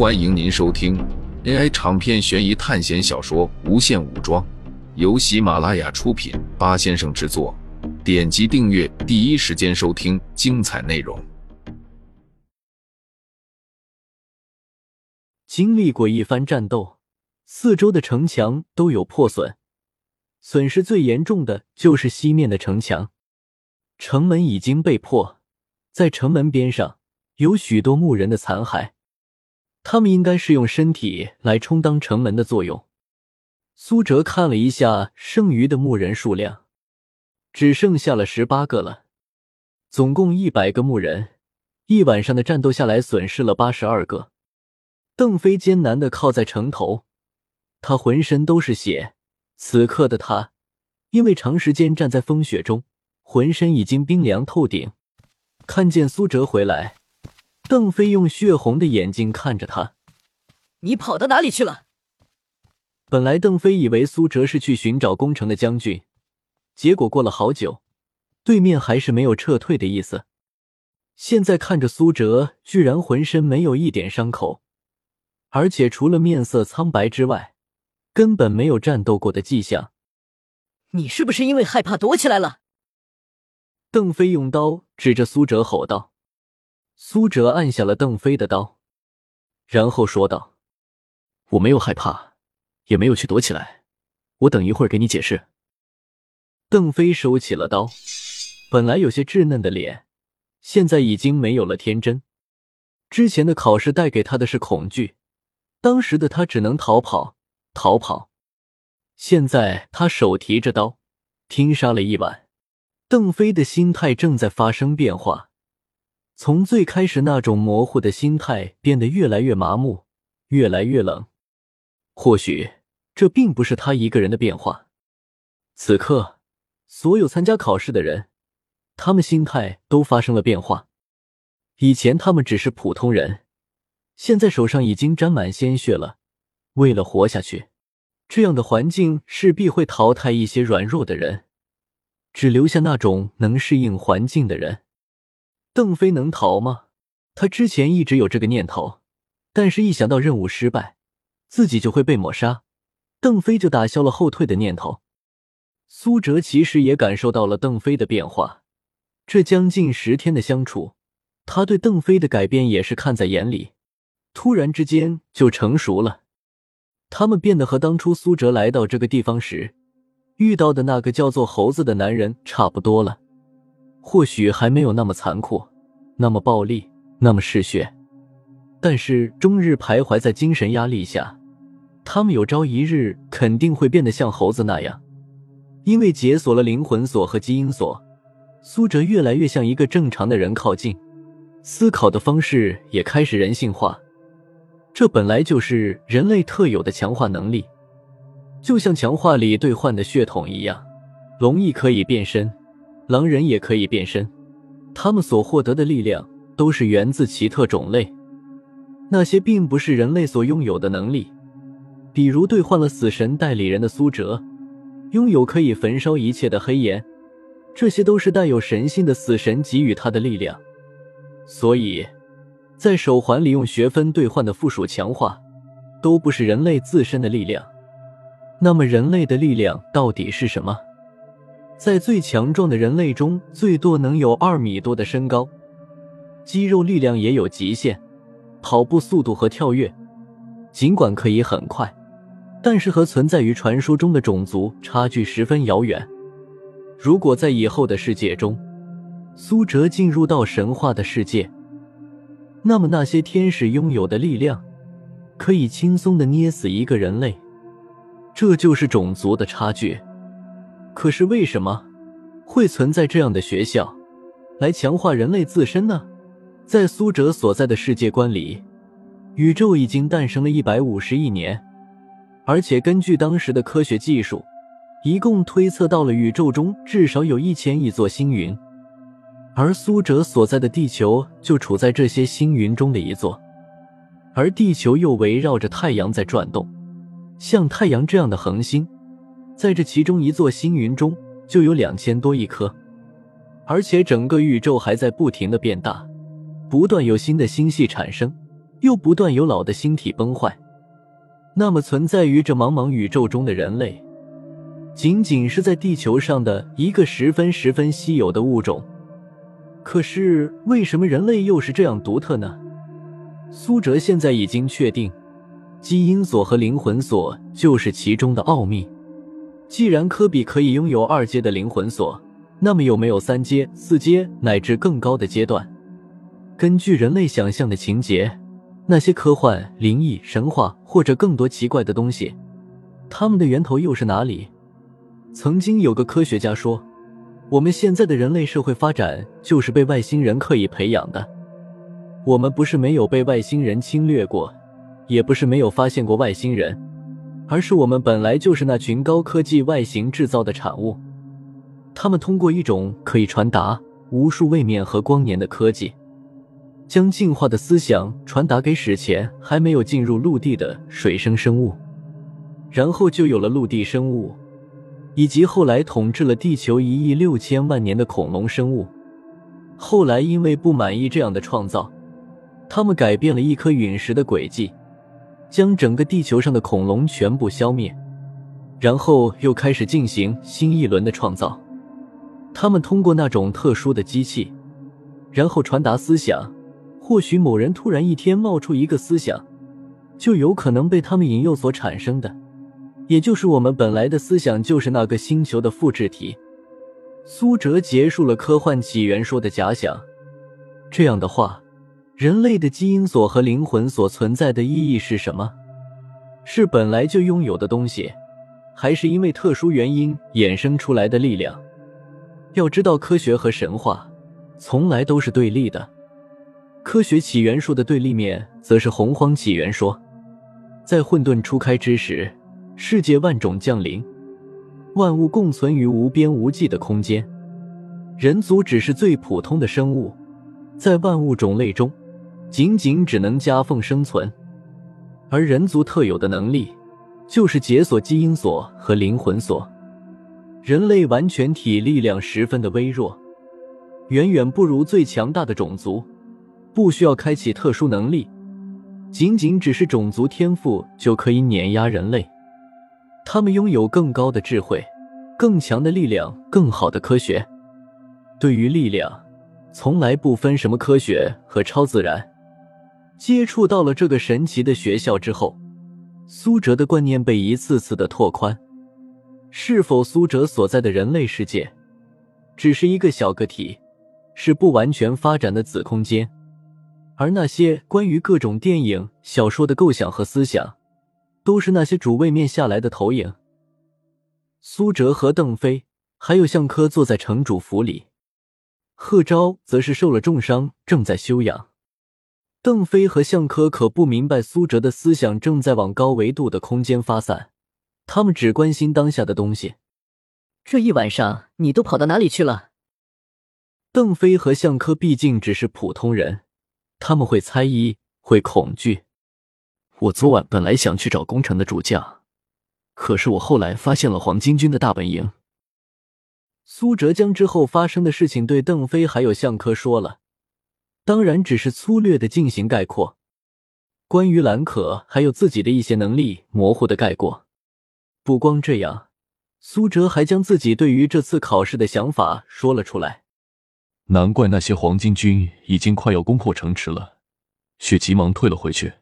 欢迎您收听 AI 长篇悬疑探险小说《无限武装》，由喜马拉雅出品，八先生制作。点击订阅，第一时间收听精彩内容。经历过一番战斗，四周的城墙都有破损，损失最严重的就是西面的城墙，城门已经被破，在城门边上有许多木人的残骸。他们应该是用身体来充当城门的作用。苏哲看了一下剩余的木人数量，只剩下了十八个了，总共一百个木人，一晚上的战斗下来损失了八十二个。邓飞艰难的靠在城头，他浑身都是血。此刻的他，因为长时间站在风雪中，浑身已经冰凉透顶。看见苏哲回来。邓飞用血红的眼睛看着他：“你跑到哪里去了？”本来邓飞以为苏哲是去寻找攻城的将军，结果过了好久，对面还是没有撤退的意思。现在看着苏哲居然浑身没有一点伤口，而且除了面色苍白之外，根本没有战斗过的迹象。你是不是因为害怕躲起来了？邓飞用刀指着苏哲吼道。苏哲按下了邓飞的刀，然后说道：“我没有害怕，也没有去躲起来，我等一会儿给你解释。”邓飞收起了刀，本来有些稚嫩的脸，现在已经没有了天真。之前的考试带给他的是恐惧，当时的他只能逃跑，逃跑。现在他手提着刀，拼杀了一晚。邓飞的心态正在发生变化。从最开始那种模糊的心态，变得越来越麻木，越来越冷。或许这并不是他一个人的变化。此刻，所有参加考试的人，他们心态都发生了变化。以前他们只是普通人，现在手上已经沾满鲜血了。为了活下去，这样的环境势必会淘汰一些软弱的人，只留下那种能适应环境的人。邓飞能逃吗？他之前一直有这个念头，但是一想到任务失败，自己就会被抹杀，邓飞就打消了后退的念头。苏哲其实也感受到了邓飞的变化，这将近十天的相处，他对邓飞的改变也是看在眼里，突然之间就成熟了。他们变得和当初苏哲来到这个地方时遇到的那个叫做猴子的男人差不多了。或许还没有那么残酷，那么暴力，那么嗜血，但是终日徘徊在精神压力下，他们有朝一日肯定会变得像猴子那样。因为解锁了灵魂锁和基因锁，苏哲越来越像一个正常的人靠近，思考的方式也开始人性化。这本来就是人类特有的强化能力，就像强化里兑换的血统一样，龙翼可以变身。狼人也可以变身，他们所获得的力量都是源自奇特种类，那些并不是人类所拥有的能力。比如兑换了死神代理人的苏哲，拥有可以焚烧一切的黑炎，这些都是带有神性的死神给予他的力量。所以，在手环里用学分兑换的附属强化，都不是人类自身的力量。那么，人类的力量到底是什么？在最强壮的人类中，最多能有二米多的身高，肌肉力量也有极限，跑步速度和跳跃，尽管可以很快，但是和存在于传说中的种族差距十分遥远。如果在以后的世界中，苏哲进入到神话的世界，那么那些天使拥有的力量，可以轻松的捏死一个人类，这就是种族的差距。可是为什么会存在这样的学校，来强化人类自身呢？在苏哲所在的世界观里，宇宙已经诞生了一百五十亿年，而且根据当时的科学技术，一共推测到了宇宙中至少有一千亿座星云，而苏哲所在的地球就处在这些星云中的一座，而地球又围绕着太阳在转动，像太阳这样的恒星。在这其中一座星云中，就有两千多亿颗，而且整个宇宙还在不停的变大，不断有新的星系产生，又不断有老的星体崩坏，那么存在于这茫茫宇宙中的人类，仅仅是在地球上的一个十分十分稀有的物种。可是，为什么人类又是这样独特呢？苏哲现在已经确定，基因锁和灵魂锁就是其中的奥秘。既然科比可以拥有二阶的灵魂锁，那么有没有三阶、四阶乃至更高的阶段？根据人类想象的情节，那些科幻、灵异、神话或者更多奇怪的东西，它们的源头又是哪里？曾经有个科学家说。我们现在的人类社会发展就是被外星人刻意培养的。我们不是没有被外星人侵略过，也不是没有发现过外星人，而是我们本来就是那群高科技外形制造的产物。他们通过一种可以传达无数位面和光年的科技，将进化的思想传达给史前还没有进入陆地的水生生物，然后就有了陆地生物。以及后来统治了地球一亿六千万年的恐龙生物，后来因为不满意这样的创造，他们改变了一颗陨石的轨迹，将整个地球上的恐龙全部消灭，然后又开始进行新一轮的创造。他们通过那种特殊的机器，然后传达思想。或许某人突然一天冒出一个思想，就有可能被他们引诱所产生的。也就是我们本来的思想就是那个星球的复制体。苏哲结束了科幻起源说的假想。这样的话，人类的基因锁和灵魂所存在的意义是什么？是本来就拥有的东西，还是因为特殊原因衍生出来的力量？要知道，科学和神话从来都是对立的。科学起源说的对立面，则是洪荒起源说。在混沌初开之时。世界万种降临，万物共存于无边无际的空间。人族只是最普通的生物，在万物种类中，仅仅只能夹缝生存。而人族特有的能力，就是解锁基因锁和灵魂锁。人类完全体力量十分的微弱，远远不如最强大的种族，不需要开启特殊能力，仅仅只是种族天赋就可以碾压人类。他们拥有更高的智慧、更强的力量、更好的科学。对于力量，从来不分什么科学和超自然。接触到了这个神奇的学校之后，苏哲的观念被一次次的拓宽。是否苏哲所在的人类世界，只是一个小个体，是不完全发展的子空间？而那些关于各种电影、小说的构想和思想。都是那些主位面下来的投影。苏哲和邓飞还有向科坐在城主府里，贺昭则是受了重伤，正在休养。邓飞和向科可不明白苏哲的思想正在往高维度的空间发散，他们只关心当下的东西。这一晚上你都跑到哪里去了？邓飞和向科毕竟只是普通人，他们会猜疑，会恐惧。我昨晚本来想去找工程的主将，可是我后来发现了黄巾军的大本营。苏哲将之后发生的事情对邓飞还有向科说了，当然只是粗略的进行概括，关于蓝可还有自己的一些能力模糊的概括。不光这样，苏哲还将自己对于这次考试的想法说了出来。难怪那些黄巾军已经快要攻破城池了，却急忙退了回去。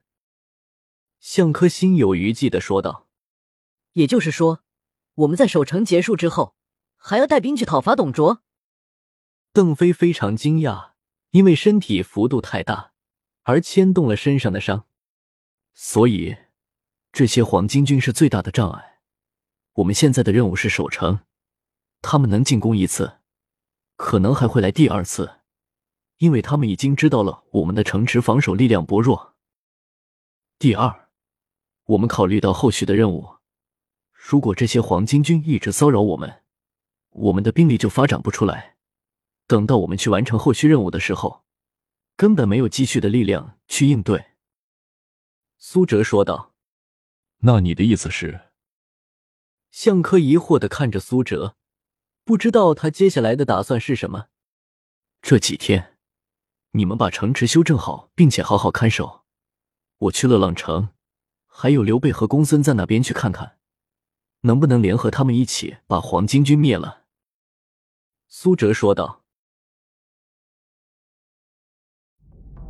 向科心有余悸的说道：“也就是说，我们在守城结束之后，还要带兵去讨伐董卓。”邓飞非常惊讶，因为身体幅度太大，而牵动了身上的伤，所以这些黄巾军是最大的障碍。我们现在的任务是守城，他们能进攻一次，可能还会来第二次，因为他们已经知道了我们的城池防守力量薄弱。第二。我们考虑到后续的任务，如果这些黄巾军一直骚扰我们，我们的兵力就发展不出来。等到我们去完成后续任务的时候，根本没有积蓄的力量去应对。”苏哲说道。“那你的意思是？”向科疑惑的看着苏哲，不知道他接下来的打算是什么。这几天，你们把城池修正好，并且好好看守。我去了朗城，还有刘备和公孙瓒那边去看看，能不能联合他们一起把黄巾军灭了。”苏哲说道。